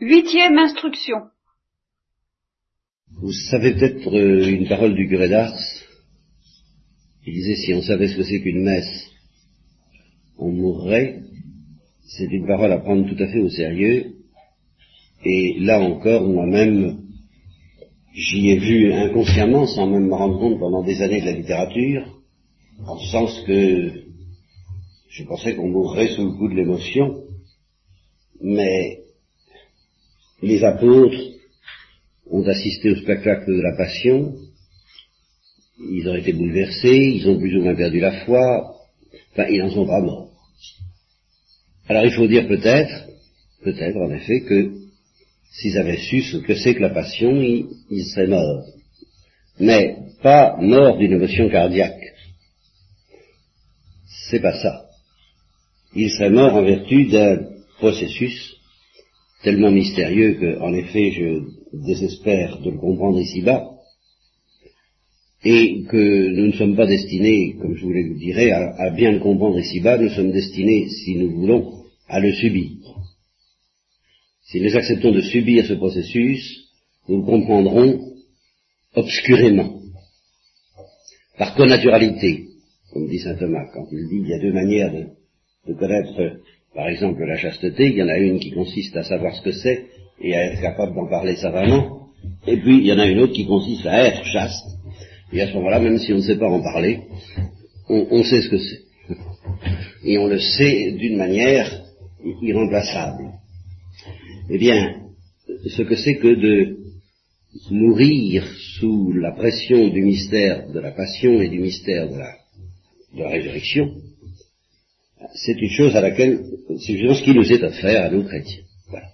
Huitième instruction. Vous savez peut-être euh, une parole du curé d'Ars. Il disait si on savait ce que c'est qu'une messe, on mourrait. C'est une parole à prendre tout à fait au sérieux. Et là encore, moi-même, j'y ai vu inconsciemment, sans même me rendre compte pendant des années de la littérature, en sens que je pensais qu'on mourrait sous le coup de l'émotion, mais les apôtres ont assisté au spectacle de la passion, ils ont été bouleversés, ils ont plus ou moins perdu la foi, enfin ils n'en sont pas morts. Alors il faut dire peut-être, peut-être en effet, que s'ils avaient su ce que c'est que la passion, ils, seraient morts. Mais pas morts d'une émotion cardiaque. C'est pas ça. Ils seraient morts en vertu d'un processus tellement mystérieux que, en effet, je désespère de le comprendre ici-bas, et que nous ne sommes pas destinés, comme je vous le dirais, à, bien le comprendre ici-bas, nous sommes destinés, si nous voulons, à le subir. Si nous acceptons de subir ce processus, nous le comprendrons obscurément, par connaturalité, comme dit saint Thomas, quand il dit il y a deux manières de connaître, par exemple, la chasteté, il y en a une qui consiste à savoir ce que c'est et à être capable d'en parler savamment, et puis il y en a une autre qui consiste à être chaste, et à ce moment-là, même si on ne sait pas en parler, on, sait ce que c'est. Et on le sait d'une manière irremplaçable. Eh bien, ce que c'est que de mourir sous la pression du mystère de la passion et du mystère de la, de la résurrection, c'est une chose à laquelle, c'est justement ce qui nous est offert à nous chrétiens. Voilà.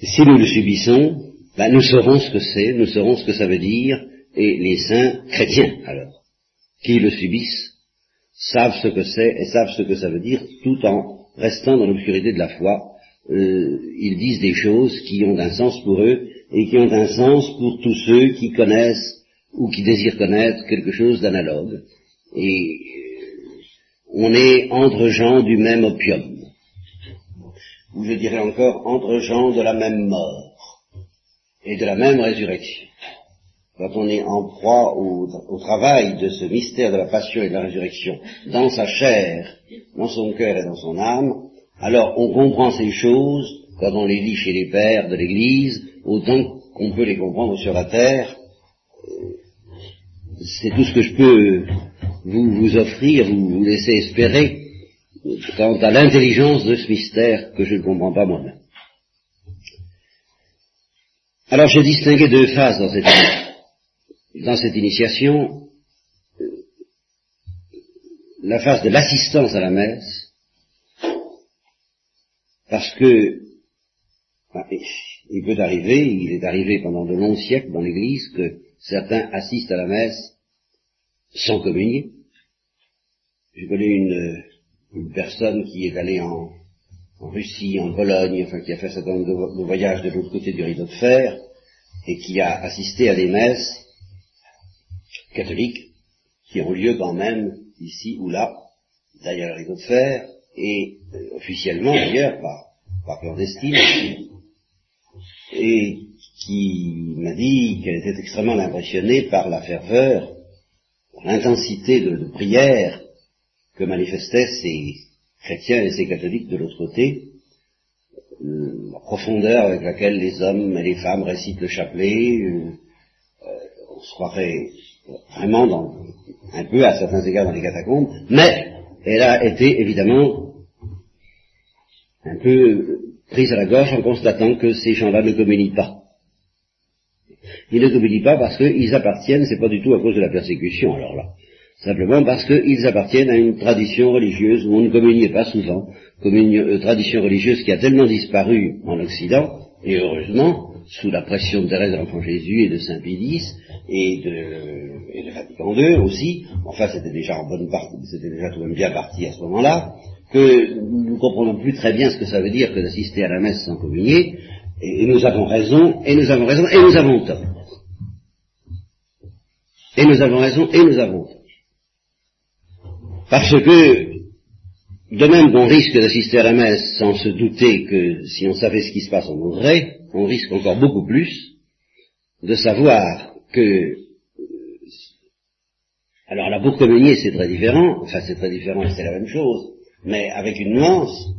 si nous le subissons, ben, nous saurons ce que c'est, nous saurons ce que ça veut dire, et les saints chrétiens, alors, qui le subissent, savent ce que c'est et savent ce que ça veut dire, tout en restant dans l'obscurité de la foi, euh, ils disent des choses qui ont un sens pour eux et qui ont un sens pour tous ceux qui connaissent ou qui désirent connaître quelque chose d'analogue. Et on est entre gens du même opium, ou je dirais encore entre gens de la même mort et de la même résurrection. Quand on est en proie au, travail de ce mystère de la passion et de la résurrection dans sa chair, dans son cœur et dans son âme, alors on comprend ces choses quand on les lit chez les pères de l'Église, autant qu'on peut les comprendre sur la terre. C'est tout ce que je peux vous, vous offrir, vous, vous laisser espérer quant à l'intelligence de ce mystère que je ne comprends pas moi-même. Alors j'ai distingué deux phases dans cette, dans cette initiation. La phase de l'assistance à la messe, parce que il peut arriver, il est arrivé pendant de longs siècles dans l'Église que certains assistent à la messe sans communier. Je connais une, personne qui est allée en, Russie, en Pologne, enfin qui a fait un certain nombre de, voyages de l'autre côté du rideau de fer, et qui a assisté à des messes catholiques qui ont lieu quand même ici ou là, derrière le rideau de fer, et euh, officiellement d'ailleurs par, par clandestine, et qui m'a dit qu'elle était extrêmement impressionnée par la ferveur, l'intensité de, prière que manifestaient ces chrétiens et ces catholiques de l'autre côté, euh, la profondeur avec laquelle les hommes et les femmes récitent le chapelet, euh, on se croirait vraiment dans, un peu à certains égards dans les catacombes, mais elle a été évidemment un peu prise à la gorge en constatant que ces gens-là ne communient pas. Ils ne communient pas parce qu'ils appartiennent, c'est pas du tout à cause de la persécution, alors là. Simplement parce qu'ils appartiennent à une tradition religieuse où on ne communiait pas souvent, une euh, tradition religieuse qui a tellement disparu en Occident, et heureusement, sous la pression de Thérèse de l'Enfant Jésus et de Saint Pie et de, et de Vatican II aussi, enfin c'était déjà en bonne partie, c'était déjà tout de même bien parti à ce moment-là, que nous ne comprenons plus très bien ce que ça veut dire que d'assister à la messe sans communier, et, nous avons raison, et nous avons raison, et nous avons tort. Et nous avons raison, et nous avons. Parce que de même qu'on risque d'assister à la sans se douter que si on savait ce qui se passe, on mourrait, on risque encore beaucoup plus de savoir que alors la pour communier c'est très différent, enfin c'est très différent et c'est la même chose, mais avec une nuance,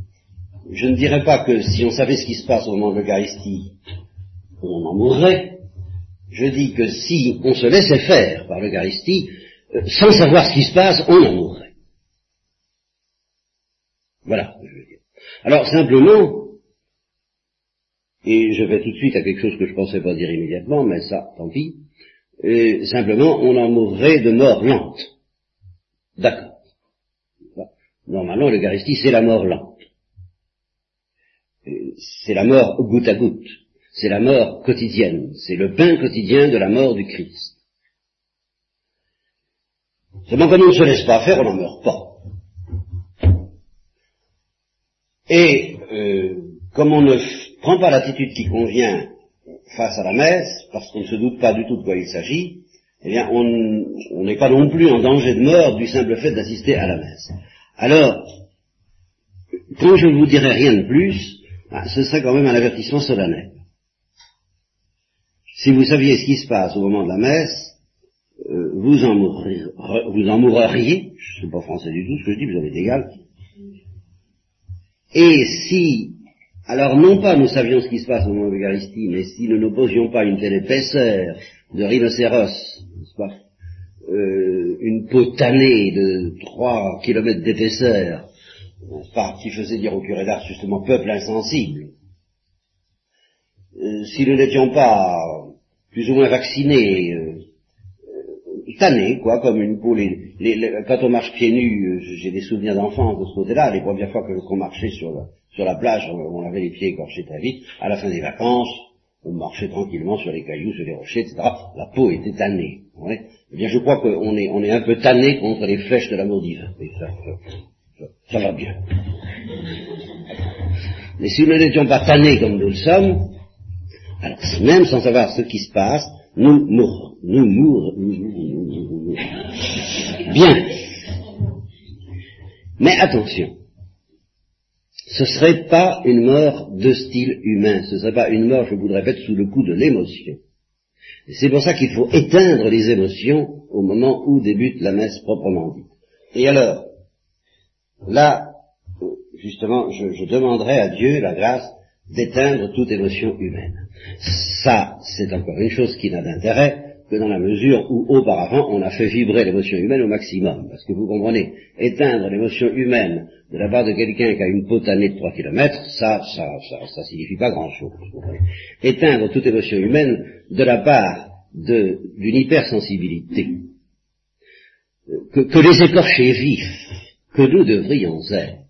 je ne dirais pas que si on savait ce qui se passe au moment de l'Eucharistie, on en mourrait. Je dis que si on se laissait faire par l'Eucharistie, euh, sans savoir ce qui se passe, on en mourrait. Voilà, je veux dire. Alors simplement, et je vais tout de suite à quelque chose que je ne pensais pas dire immédiatement, mais ça, tant pis, et simplement, on en mourrait de mort lente. D'accord. Normalement, l'Eucharistie, c'est la mort lente. C'est la mort goutte à goutte. C'est la mort quotidienne. C'est le pain quotidien de la mort du Christ. Seulement, comme on ne se laisse pas faire, on n'en meurt pas. Et euh, comme on ne prend pas l'attitude qui convient face à la messe, parce qu'on ne se doute pas du tout de quoi il s'agit, eh bien, on n'est pas non plus en danger de mort du simple fait d'assister à la messe. Alors, quand je ne vous dirai rien de plus, ah, ce serait quand même un avertissement solennel. Si vous saviez ce qui se passe au moment de la messe, euh, vous, en mourriez, vous en je ne sais pas français du tout ce que je dis, vous avez égal. Et si alors non pas nous savions ce qui se passe au moment de l'Eucharistie, mais si nous n'opposions pas une telle épaisseur de rhinocéros, n'est-ce pas, euh, une peau tannée de trois kilomètres d'épaisseur, pas, qui faisait dire au curé d'Ars justement peuple insensible, euh, si nous n'étions pas plus ou moins vaccinés, euh, tannés, quoi, comme une peau. quand on marche pieds nus, j'ai des souvenirs d'enfance de ce côté-là, les premières fois qu'on marchait sur la, sur la plage, on avait les pieds écorchés très vite. À la fin des vacances, on marchait tranquillement sur les cailloux, sur les rochers, etc. La peau était tannée. Eh bien, je crois qu'on est, on est un peu tanné contre les flèches de l'amour divin. Ça, ça, va bien. Mais si nous n'étions pas tannés comme nous le sommes, alors même sans savoir ce qui se passe, nous mourrons. Nous mourrons. Bien. Mais attention ce serait pas une mort de style humain, ce serait pas une mort, je vous le répète, sous le coup de l'émotion. C'est pour ça qu'il faut éteindre les émotions au moment où débute la messe proprement dite. Et alors, là, justement, je, je demanderai à Dieu la grâce d'éteindre toute émotion humaine. Ça, c'est encore une chose qui n'a d'intérêt que dans la mesure où auparavant on a fait vibrer l'émotion humaine au maximum. Parce que vous comprenez, éteindre l'émotion humaine de la part de quelqu'un qui a une peau tannée de 3 km, ça, ça, ça, ça signifie pas grand-chose. Éteindre toute émotion humaine de la part d'une hypersensibilité, que, que les écorchés vifs, que nous devrions être,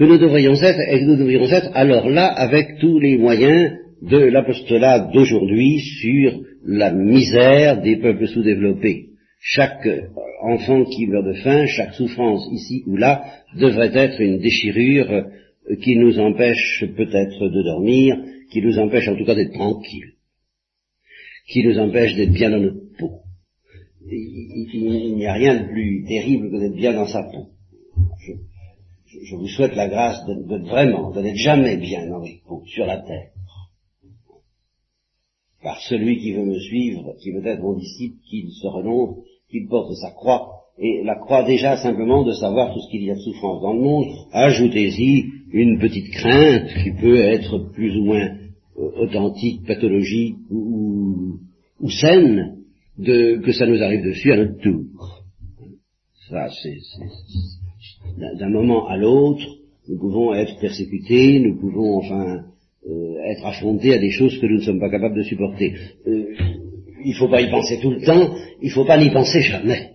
que nous devrions être, et que nous devrions être alors là avec tous les moyens de l'apostolat d'aujourd'hui sur la misère des peuples sous-développés. Chaque enfant qui meurt de faim, chaque souffrance ici ou là, devrait être une déchirure qui nous empêche peut-être de dormir, qui nous empêche en tout cas d'être tranquille, qui nous empêche d'être bien dans notre peau. Il, n'y a rien de plus terrible que d'être bien dans sa peau. Vous souhaite la grâce d'être vraiment, de n'être jamais bien votre peau, sur la terre par celui qui veut me suivre, qui veut être mon disciple, qu'il se renonce, qu'il porte sa croix, et la croix déjà simplement de savoir tout ce qu'il y a de souffrance dans le monde, ajoutez-y une petite crainte qui peut être plus ou moins euh, authentique, pathologique ou, ou, saine, de, que ça nous arrive dessus à notre tour. Ça, c'est d'un moment à l'autre, nous pouvons être persécutés, nous pouvons enfin euh, être affrontés à des choses que nous ne sommes pas capables de supporter. Euh, il ne faut pas y penser tout le temps, il ne faut pas n'y penser jamais.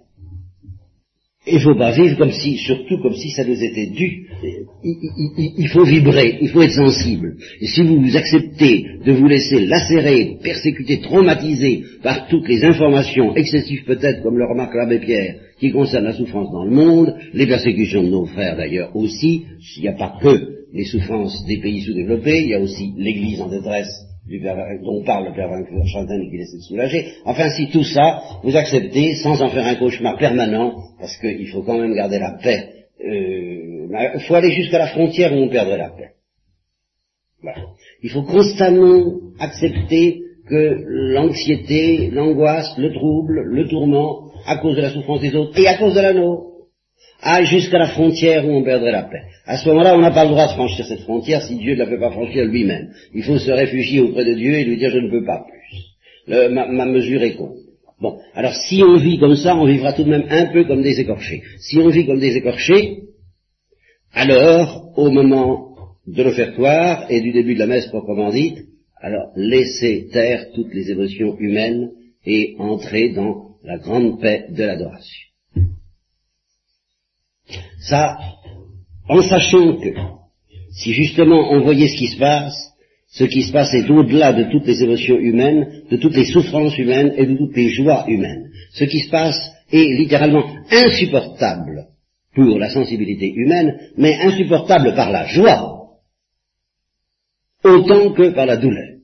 Il ne faut pas vivre comme si, surtout comme si ça nous était dû. Il, faut vibrer, il faut être sensible. Et si vous acceptez de vous laisser lacérer, persécuter, traumatiser par toutes les informations excessives peut-être, comme le remarque l'abbé Pierre, qui concernent la souffrance dans le monde, les persécutions de nos frères d'ailleurs aussi, s'il n'y a pas que les souffrances des pays sous-développés, il y a aussi l'Église en détresse dont parle le Père Vainqueur Chantin et qu'il essaie de soulager. Enfin, si tout ça, vous acceptez sans en faire un cauchemar permanent, parce qu'il faut quand même garder la paix euh, faut aller jusqu'à la frontière où on perdrait la paix. Il faut constamment accepter que l'anxiété, l'angoisse, le trouble, le tourment, à cause de la souffrance des autres et à cause de la nôtre, aille jusqu'à la frontière où on perdrait la paix. À ce moment-là, on n'a pas le droit de franchir cette frontière si Dieu ne la fait pas franchir lui-même. Il faut se réfugier auprès de Dieu et lui dire je ne peux pas plus. ma, mesure est con. Bon, alors si on vit comme ça, on vivra tout de même un peu comme des écorchés. Si on vit comme des écorchés, alors, au moment de l'offertoire et du début de la messe proprement dite, alors laissez taire toutes les émotions humaines et entrez dans la grande paix de l'adoration. Ça, en sachant que si justement on voyait ce qui se passe, ce qui se passe est au-delà de toutes les émotions humaines, de toutes les souffrances humaines et de toutes les joies humaines. Ce qui se passe est littéralement insupportable pour la sensibilité humaine, mais insupportable par la joie, autant que par la douleur.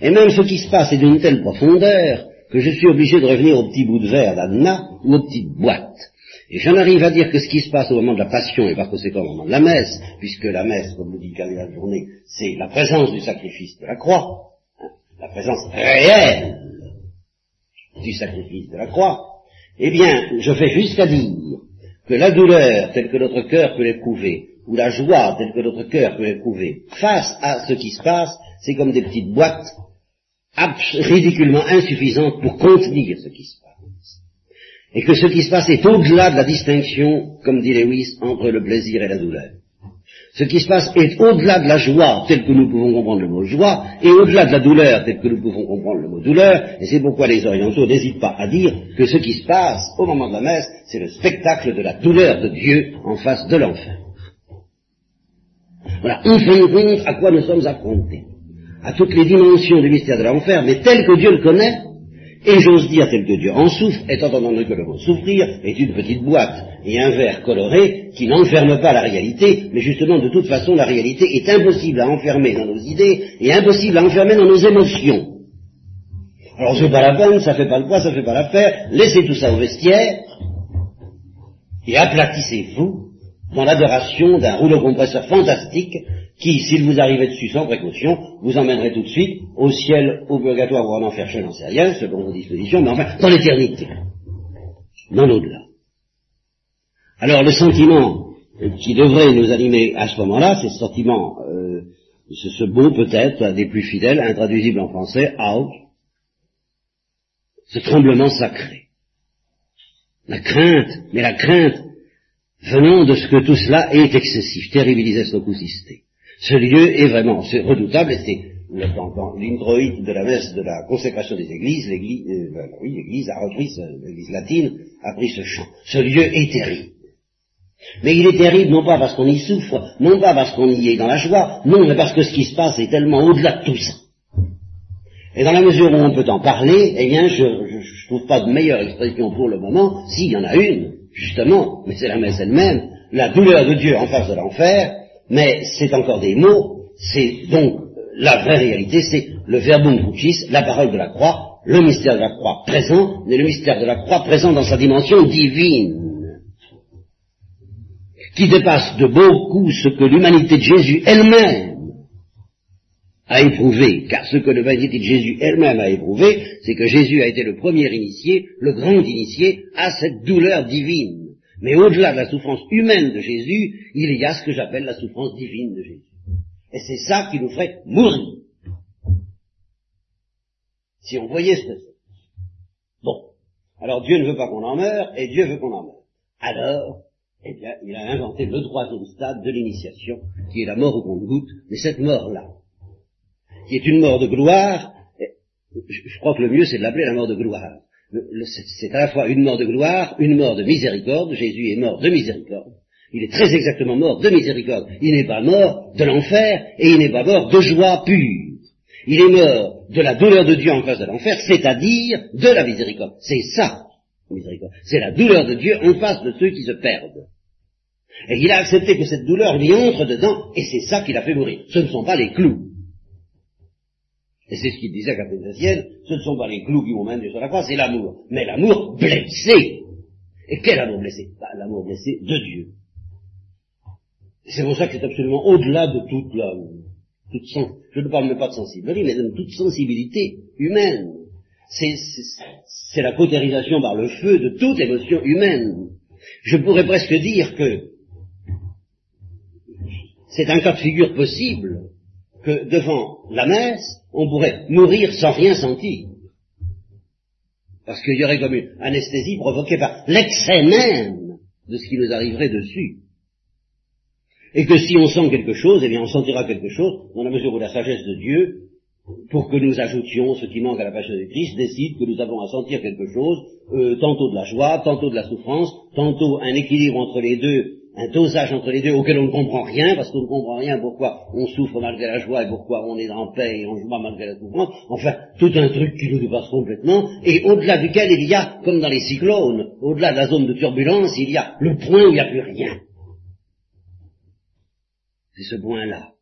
Et même ce qui se passe est d'une telle profondeur que je suis obligé de revenir au petit bout de verre d'Anna ou aux petites boîtes. Et j'en arrive à dire que ce qui se passe au moment de la passion et par conséquent au moment de la messe, puisque la messe, comme le dit la journée, c'est la présence du sacrifice de la croix, hein, la présence réelle du sacrifice de la croix, eh bien, je fais jusqu'à dire que la douleur telle que notre cœur peut l'éprouver, ou la joie telle que notre cœur peut l'éprouver, face à ce qui se passe, c'est comme des petites boîtes ridiculement insuffisantes pour contenir ce qui se passe et que ce qui se passe est au-delà de la distinction, comme dit Lewis, entre le plaisir et la douleur. Ce qui se passe est au-delà de la joie telle que nous pouvons comprendre le mot joie, et au-delà de la douleur telle que nous pouvons comprendre le mot douleur, et c'est pourquoi les orientaux n'hésitent pas à dire que ce qui se passe au moment de la messe, c'est le spectacle de la douleur de Dieu en face de l'enfer. Voilà, on fait compte à quoi nous sommes affrontés, à toutes les dimensions du mystère de l'enfer, mais tel que Dieu le connaît, et j'ose dire tel que Dieu en souffre, étant entendu que le mot souffrir est une petite boîte et un verre coloré qui n'enferme pas la réalité, mais justement de toute façon la réalité est impossible à enfermer dans nos idées et impossible à enfermer dans nos émotions. Alors c'est pas la peine, ça fait pas le poids, ça fait pas l'affaire, laissez tout ça au vestiaire et aplatissez-vous dans l'adoration d'un rouleau compresseur fantastique qui, s'il vous arrivait dessus sans précaution, vous emmènerait tout de suite au ciel, au purgatoire ou en enfer, je n'en sais rien, selon vos dispositions, mais enfin, dans l'éternité, dans l'au-delà. Alors le sentiment qui devrait nous animer à ce moment-là, c'est ce sentiment, euh, ce, beau peut-être, des plus fidèles, intraduisible en français, out, ce tremblement sacré. La crainte, mais la crainte venant de ce que tout cela est excessif, terribilisait locusiste. Ce lieu est vraiment redoutable et c'est l'introïde de la messe de la consécration des églises, l'église, euh, ben oui, l'église a repris, l'église latine a pris ce chant. Ce lieu est terrible. Mais il est terrible non pas parce qu'on y souffre, non pas parce qu'on y est dans la joie, non, mais parce que ce qui se passe est tellement au-delà de tout ça. Et dans la mesure où on peut en parler, eh bien, je ne trouve pas de meilleure expression pour le moment, s'il y en a une, justement, mais c'est la messe elle-même, la douleur de Dieu en face de l'enfer, mais c'est encore des mots, c'est donc la vraie réalité, c'est le verbum crucis, la parole de la croix, le mystère de la croix présent, mais le mystère de la croix présent dans sa dimension divine, qui dépasse de beaucoup ce que l'humanité de Jésus elle-même a éprouvé, car ce que l'humanité de Jésus elle-même a éprouvé, c'est que Jésus a été le premier initié, le grand initié à cette douleur divine. Mais au-delà de la souffrance humaine de Jésus, il y a ce que j'appelle la souffrance divine de Jésus. Et c'est ça qui nous ferait mourir. Si on voyait ce que c'est. Bon. Alors Dieu ne veut pas qu'on en meure, et Dieu veut qu'on en meure. Alors, eh bien, il a inventé le troisième stade de l'initiation, qui est la mort au compte-goutte, mais cette mort-là, qui est une mort de gloire, je crois que le mieux c'est de l'appeler la mort de gloire c'est à la fois une mort de gloire, une mort de miséricorde. Jésus est mort de miséricorde. Il est très exactement mort de miséricorde. Il n'est pas mort de l'enfer et il n'est pas mort de joie pure. Il est mort de la douleur de Dieu en face de l'enfer, c'est-à-dire de la miséricorde. C'est ça, miséricorde. C'est la douleur de Dieu en face de ceux qui se perdent. Et il a accepté que cette douleur lui entre dedans, et c'est ça qui l'a fait mourir. Ce ne sont pas les clous. Et c'est ce qu'il disait à Catherine ce ne sont pas les clous qui vont mener sur la croix, c'est l'amour. Mais l'amour blessé. Et quel amour blessé? Bah, L'amour blessé de Dieu. C'est pour ça que c'est absolument au-delà de toute la, toute sens, je ne parle même pas de sensibilité, mais de toute sensibilité humaine. C'est la cautérisation par le feu de toute émotion humaine. Je pourrais presque dire que c'est un cas de figure possible que devant la messe, on pourrait mourir sans rien sentir. Parce qu'il y aurait comme une anesthésie provoquée par l'excès même de ce qui nous arriverait dessus. Et que si on sent quelque chose, eh bien on sentira quelque chose dans la mesure où la sagesse de Dieu, pour que nous ajoutions ce qui manque à la passion de Christ, décide que nous avons à sentir quelque chose, euh, tantôt de la joie, tantôt de la souffrance, tantôt un équilibre entre les deux, un dosage entre les deux auquel on ne comprend rien, parce qu'on ne comprend rien pourquoi on souffre malgré la joie et pourquoi on est en paix et on joie malgré la souffrance, enfin, tout un truc qui nous dépasse complètement, et au-delà duquel il y a, comme dans les cyclones, au-delà de la zone de turbulence, il y a le point où il n'y a plus rien. C'est ce point-là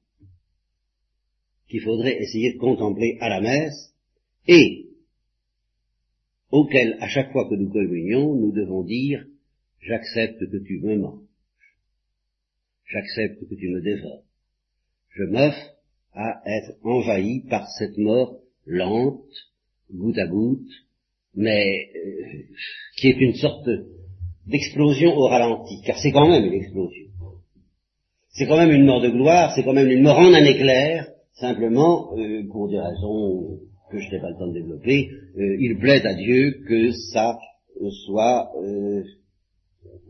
qu'il faudrait essayer de contempler à la messe et auquel, à chaque fois que nous communions, nous devons dire j'accepte que tu me manges, j'accepte que tu me dévores, je m'offre à être envahi par cette mort lente, goutte à goutte, mais euh, qui est une sorte d'explosion au ralenti, car c'est quand même une explosion. C'est quand même une mort de gloire, c'est quand même une mort en un éclair, simplement, euh, pour des raisons que je n'ai pas le temps de développer, euh, il plaît à Dieu que ça euh, soit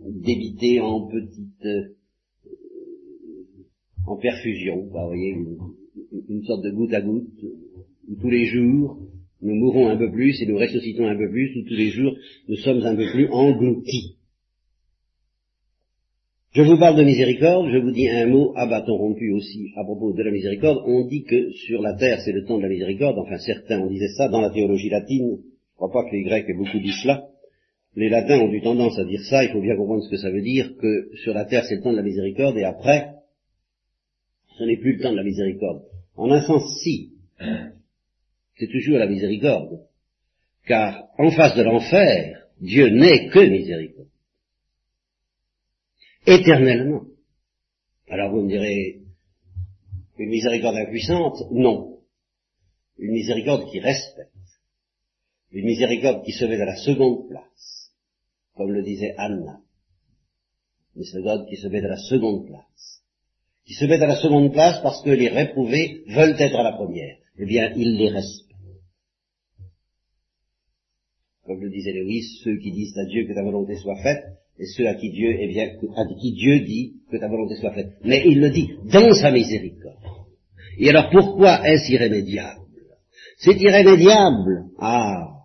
débité en petites, en perfusion, vous voyez, une, sorte de goutte à goutte, où tous les jours nous mourons un peu plus et nous ressuscitons un peu plus, où tous les jours nous sommes un peu plus engloutis. Je vous parle de miséricorde, je vous dis un mot à bâton rompu aussi à propos de la miséricorde. On dit que sur la terre c'est le temps de la miséricorde, enfin certains ont disait ça dans la théologie latine, je ne crois pas que les Grecs aient beaucoup dit cela. Les latins ont eu tendance à dire ça, il faut bien comprendre ce que ça veut dire, que sur la terre c'est le temps de la miséricorde et après ce n'est plus le temps de la miséricorde. En un sens, si, c'est toujours la miséricorde, car en face de l'enfer, Dieu n'est que miséricorde éternellement. Alors vous me direz, une miséricorde impuissante? Non. Une miséricorde qui respecte. Une miséricorde qui se met à la seconde place, comme le disait Anna. Une miséricorde qui se met à la seconde place. Qui se met à la seconde place parce que les réprouvés veulent être à la première. Eh bien, il les respecte. Comme le disait Lewis, ceux qui disent à Dieu que ta volonté soit faite, et ceux à qui Dieu, eh bien, à qui Dieu dit que ta volonté soit faite. Mais il le dit dans sa miséricorde. Et alors pourquoi est-ce irrémédiable? C'est irrémédiable. Ah.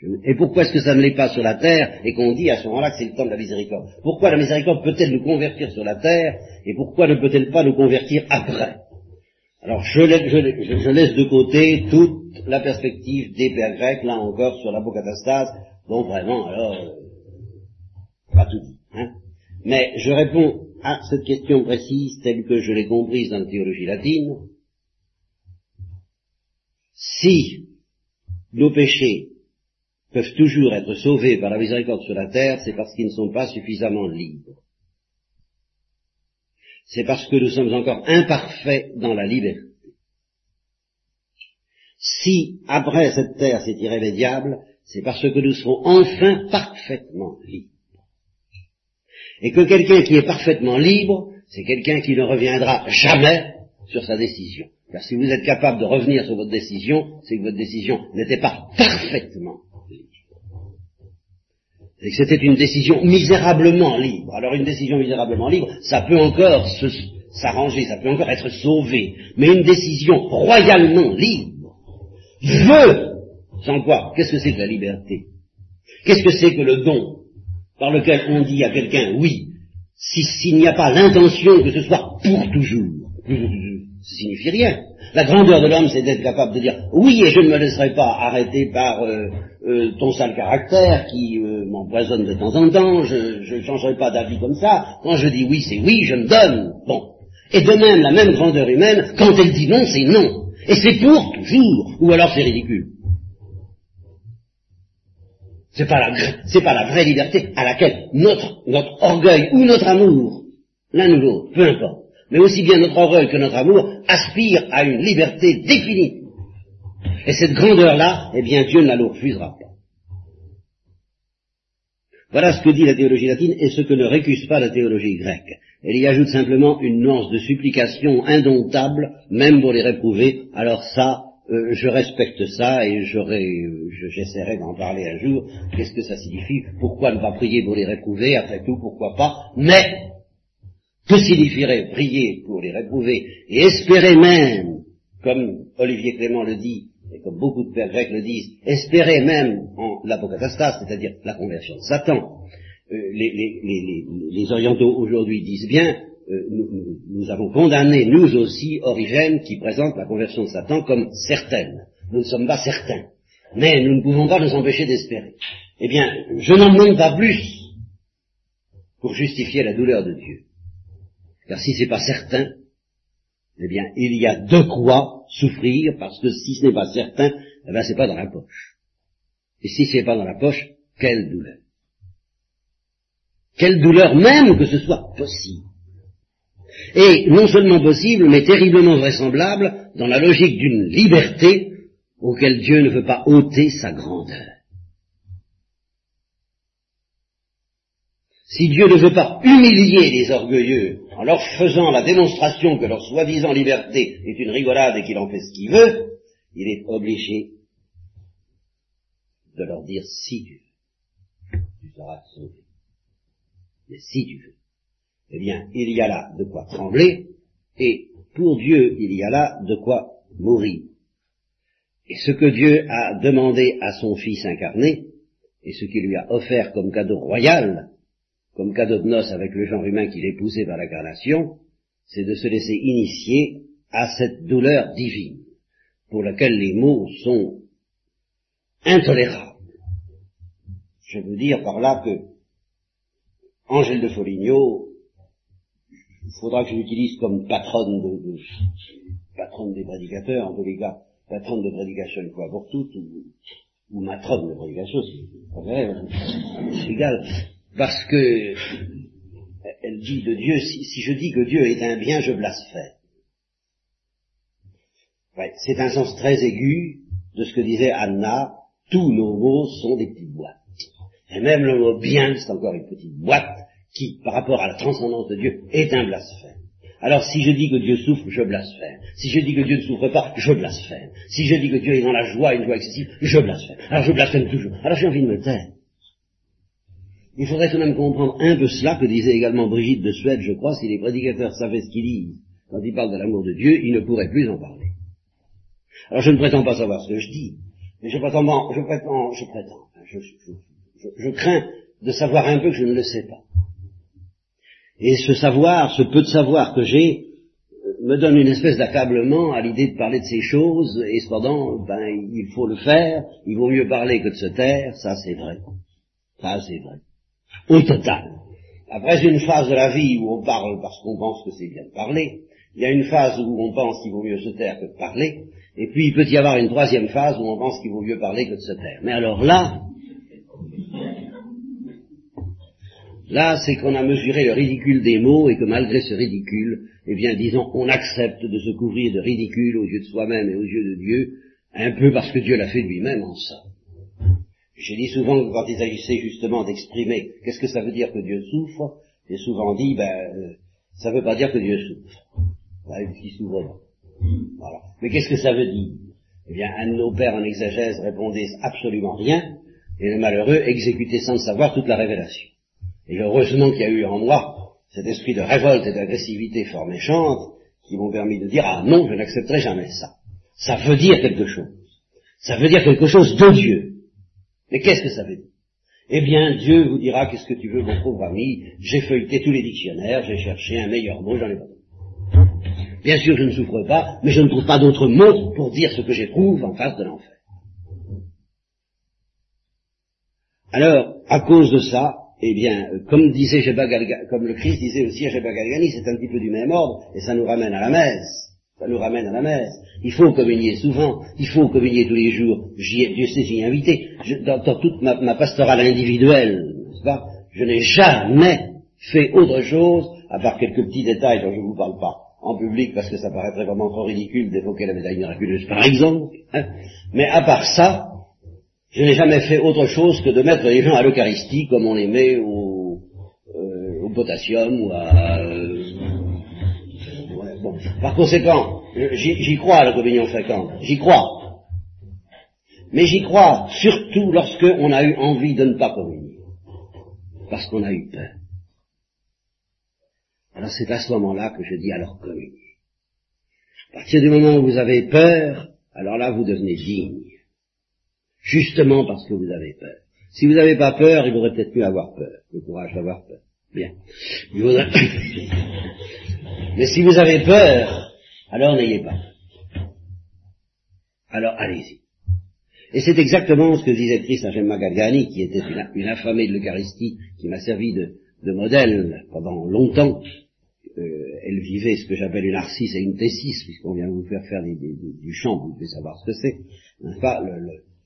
Et pourquoi est-ce que ça ne l'est pas sur la terre et qu'on dit à ce moment-là que c'est le temps de la miséricorde? Pourquoi la miséricorde peut-elle nous convertir sur la terre et pourquoi ne peut-elle pas nous convertir après? Alors je, laisse de côté toute la perspective des pères grecs, là encore, sur l'apocatastase, dont vraiment, alors, pas tout dit. Hein. Mais je réponds à cette question précise telle que je l'ai comprise dans la théologie latine. Si nos péchés peuvent toujours être sauvés par la miséricorde sur la terre, c'est parce qu'ils ne sont pas suffisamment libres. C'est parce que nous sommes encore imparfaits dans la liberté. Si, après cette terre, c'est irrémédiable, c'est parce que nous serons enfin parfaitement libres. Et que quelqu'un qui est parfaitement libre, c'est quelqu'un qui ne reviendra jamais sur sa décision. Car si vous êtes capable de revenir sur votre décision, c'est que votre décision n'était pas parfaitement que c'était une décision misérablement libre. Alors une décision misérablement libre, ça peut encore s'arranger, ça peut encore être sauvé. Mais une décision royalement libre veut, sans quoi, qu'est-ce que c'est que la liberté? Qu'est-ce que c'est que le don par lequel on dit à quelqu'un oui, s'il n'y a pas l'intention que ce soit pour toujours, ça signifie rien. La grandeur de l'homme, c'est d'être capable de dire oui, et je ne me laisserai pas arrêter par euh, euh, ton sale caractère qui euh, m'empoisonne de temps en temps, je ne changerai pas d'avis comme ça. Quand je dis oui, c'est oui, je me donne. Bon. Et de même, la même grandeur humaine, quand elle dit non, c'est non. Et c'est pour toujours. Ou alors c'est ridicule. C'est pas la, c'est pas la vraie liberté à laquelle notre, notre orgueil ou notre amour l'un ou l'autre, peu importe. Mais aussi bien notre orgueil que notre amour aspirent à une liberté définie. Et cette grandeur-là, eh bien, Dieu ne la refusera pas. Voilà ce que dit la théologie latine et ce que ne récuse pas la théologie grecque. Elle y ajoute simplement une nuance de supplication indomptable, même pour les réprouver. Alors ça, euh, je respecte ça et j'essaierai d'en parler un jour. Qu'est-ce que ça signifie? Pourquoi ne pas prier pour les réprouver? Après tout, pourquoi pas? Mais que signifierait prier pour les réprouver et espérer même, comme Olivier Clément le dit, et comme beaucoup de pères grecs le disent, espérer même en l'apocatastase, c'est-à-dire la conversion de Satan. Euh, les, orientaux aujourd'hui disent bien, euh, nous, avons condamné, nous aussi, Origène, qui présente la conversion de Satan comme certaine. Nous ne sommes pas certains. Mais nous ne pouvons pas nous empêcher d'espérer. Eh bien, je n'en demande pas plus pour justifier la douleur de Dieu. Car si c'est pas certain, eh bien, il y a de quoi souffrir, parce que si ce n'est pas certain, eh bien, c'est pas dans la poche. Et si c'est pas dans la poche, quelle douleur. Quelle douleur même que ce soit possible. Et non seulement possible, mais terriblement vraisemblable dans la logique d'une liberté auquel Dieu ne veut pas ôter sa grandeur. Si Dieu ne veut pas humilier les orgueilleux en leur faisant la démonstration que leur soi-disant liberté est une rigolade et qu'il en fait ce qu'il veut, il est obligé de leur dire si tu veux, tu seras sauvé. Mais si tu veux, eh bien, il y a là de quoi trembler, et pour Dieu, il y a là de quoi mourir. Et ce que Dieu a demandé à son Fils incarné, et ce qu'il lui a offert comme cadeau royal, comme cadeau de noces avec le genre humain qu'il épousait par l'incarnation, c'est de se laisser initier à cette douleur divine, pour laquelle les mots sont intolérables. Je veux dire par là que Angèle de Foligno, il faudra que je l'utilise comme patronne de, patronne des prédicateurs, en tous les cas, patronne de prédication une fois pour toutes, ou, matrone de prédication, si vous préférez, c'est égal parce que elle dit de Dieu, si, je dis que Dieu est un bien, je blasphème. c'est un sens très aigu de ce que disait Anna, tous nos mots sont des petites boîtes. Et même le mot bien, c'est encore une petite boîte qui, par rapport à la transcendance de Dieu, est un blasphème. Alors si je dis que Dieu souffre, je blasphème. Si je dis que Dieu ne souffre pas, je blasphème. Si je dis que Dieu est dans la joie, une joie excessive, je blasphème. Alors je blasphème toujours. Alors j'ai envie de me taire. Il faudrait tout de même comprendre un peu cela que disait également Brigitte de Suède, je crois, si les prédicateurs savaient ce qu'ils disent quand ils parlent de l'amour de Dieu, ils ne pourraient plus en parler. Alors je ne prétends pas savoir ce que je dis, mais je prétends, je prétends, je prétends, je, crains de savoir un peu que je ne le sais pas. Et ce savoir, ce peu de savoir que j'ai, me donne une espèce d'accablement à l'idée de parler de ces choses, et cependant, ben, il faut le faire, il vaut mieux parler que de se taire, ça c'est vrai. Ça c'est vrai au total. Après une phase de la vie où on parle parce qu'on pense que c'est bien de parler, il y a une phase où on pense qu'il vaut mieux se taire que de parler, et puis il peut y avoir une troisième phase où on pense qu'il vaut mieux parler que de se taire. Mais alors là, là c'est qu'on a mesuré le ridicule des mots et que malgré ce ridicule, eh bien disons, on accepte de se couvrir de ridicule aux yeux de soi-même et aux yeux de Dieu, un peu parce que Dieu l'a fait lui-même en ça. J'ai dit souvent que quand il s'agissait justement d'exprimer qu'est-ce que ça veut dire que Dieu souffre, j'ai souvent dit, ben, euh, ça ne veut pas dire que Dieu souffre. Ben, qui s'ouvre Voilà. Mais qu'est-ce que ça veut dire? Eh bien, un de nos pères en exagèse répondait absolument rien, et le malheureux exécutait sans le savoir toute la révélation. Et heureusement qu'il y a eu en moi cet esprit de révolte et d'agressivité fort méchante qui m'ont permis de dire, ah non, je n'accepterai jamais ça. Ça veut dire quelque chose. Ça veut dire quelque chose de Dieu. Mais qu'est-ce que ça veut dire? Eh bien, Dieu vous dira qu'est-ce que tu veux, mon pauvre ami, j'ai feuilleté tous les dictionnaires, j'ai cherché un meilleur mot, j'en ai pas Bien sûr, je ne souffre pas, mais je ne trouve pas d'autres mots pour dire ce que j'éprouve en face de l'enfer. Alors, à cause de ça, eh bien, comme disait comme le Christ disait aussi à Jeba c'est un petit peu du même ordre, et ça nous ramène à la messe. Ça nous ramène à la messe. Il faut communier souvent, il faut communier tous les jours. Dieu sait, j'y ai invité. dans, toute ma, pastorale individuelle, pas, je n'ai jamais fait autre chose, à part quelques petits détails dont je ne vous parle pas en public parce que ça paraîtrait vraiment trop ridicule d'évoquer la médaille miraculeuse par exemple, hein. mais à part ça, je n'ai jamais fait autre chose que de mettre les gens à l'Eucharistie comme on les met au, euh, au potassium ou à... Par conséquent, j'y crois à la communion fréquente, j'y crois. Mais j'y crois surtout lorsque on a eu envie de ne pas communier, parce qu'on a eu peur. Alors c'est à ce moment-là que je dis alors communier. À partir du moment où vous avez peur, alors là vous devenez digne. Justement parce que vous avez peur. Si vous n'avez pas peur, il vaudrait peut-être mieux avoir peur, le courage d'avoir peur. Bien. Mais si vous avez peur, alors n'ayez pas. Alors allez-y. Et c'est exactement ce que disait Christ à Gemma qui était une, affamée de l'Eucharistie, qui m'a servi de, modèle pendant longtemps. Euh, elle vivait ce que j'appelle une narcisse et une tessis, puisqu'on vient vous faire faire du chant, vous devez savoir ce que c'est,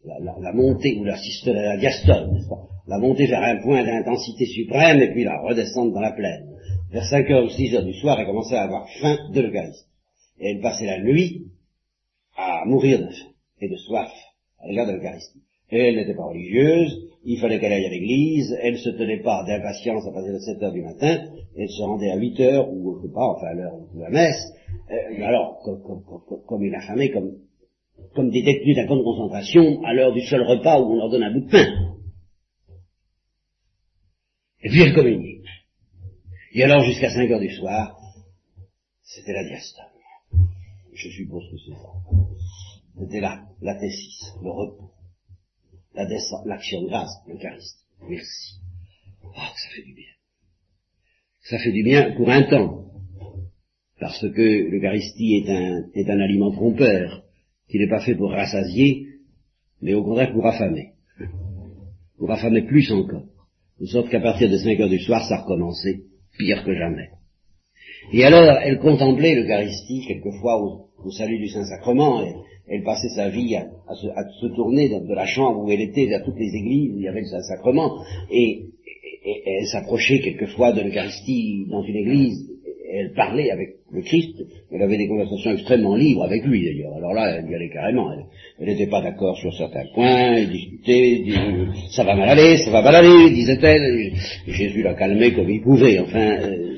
la, montée ou la, la diastole, pas? La montée vers un point d'intensité suprême et puis la redescendre dans la plaine. Vers 5 heures ou 6 heures du soir, elle commençait à avoir faim de l'Eucharistie. Et elle passait la nuit à mourir de faim et de soif à l'égard de l'Eucharistie. Elle n'était pas religieuse, il fallait qu'elle aille à l'église, elle se tenait pas d'impatience à partir de 7 heures du matin, elle se rendait à 8 heures, ou je sais pas, enfin à l'heure de la messe, euh, alors, comme, comme, comme, une affamée, comme, comme des détenus d'un camp de concentration, à l'heure du seul repas où on leur donne un bout de pain. Et puis elle communiait. Et alors jusqu'à 5 heures du soir, c'était la diastole. Je suppose que c'est ça. C'était là, la tessis, le repos, l'action de grâce, l'Eucharistie. Merci. Oh, ça fait du bien. Ça fait du bien pour un temps, parce que l'Eucharistie est un, est un aliment trompeur, qui n'est pas fait pour rassasier, mais au contraire pour affamer. Pour affamer plus encore. De sorte qu'à partir de 5 heures du soir, ça recommençait, pire que jamais. Et alors, elle contemplait l'Eucharistie, quelquefois au, au salut du Saint-Sacrement, elle passait sa vie à, se, tourner de, la chambre où elle était vers toutes les églises où il y avait le Saint-Sacrement, et, elle s'approchait quelquefois de l'Eucharistie dans une église, elle parlait avec le Christ, elle avait des conversations extrêmement libres avec lui d'ailleurs, alors là elle y allait carrément, elle n'était pas d'accord sur certains points, elle discutait, ça va mal aller, ça va mal aller, disait-elle, Jésus l'a calmée comme il pouvait, enfin, euh,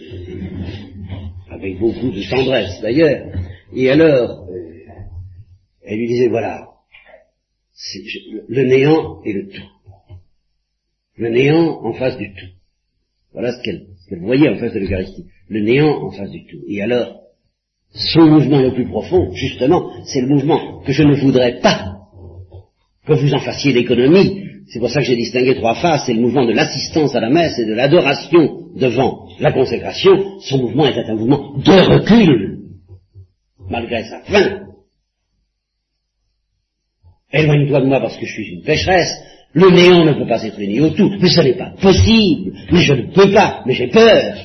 avec beaucoup de tendresse d'ailleurs, et alors, elle lui disait, voilà, le néant et le tout. Le néant en face du tout. Voilà ce qu'elle voyait en face de l'Eucharistie. Le néant en face du tout. Et alors, son mouvement le plus profond, justement, c'est le mouvement que je ne voudrais pas que vous en fassiez l'économie. C'est pour ça que j'ai distingué trois phases. C'est le mouvement de l'assistance à la messe et de l'adoration devant la consécration. Son mouvement était un mouvement de recul, malgré sa fin, Éloigne-toi de moi parce que je suis une pécheresse. Le néant ne peut pas être uni au tout. Mais ce n'est pas possible. Mais je ne peux pas. Mais j'ai peur.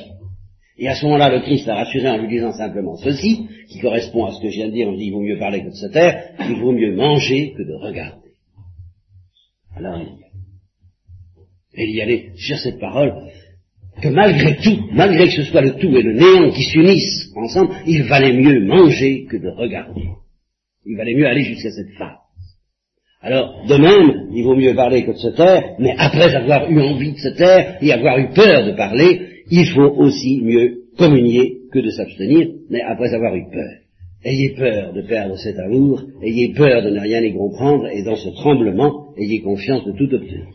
Et à ce moment-là, le Christ a rassuré en lui disant simplement ceci, qui correspond à ce que je viens de dire, on dit il vaut mieux parler que de se taire, il vaut mieux manger que de regarder. Alors il y il y allait sur cette parole, que malgré tout, malgré que ce soit le tout et le néant qui s'unissent ensemble, il valait mieux manger que de regarder. Il valait mieux aller jusqu'à cette phase. Alors, de même, il vaut mieux parler que de se taire, mais après avoir eu envie de se taire et avoir eu peur de parler, il faut aussi mieux communier que de s'abstenir, mais après avoir eu peur. Ayez peur de perdre cet amour, ayez peur de ne rien y comprendre, et dans ce tremblement, ayez confiance de tout obtenir.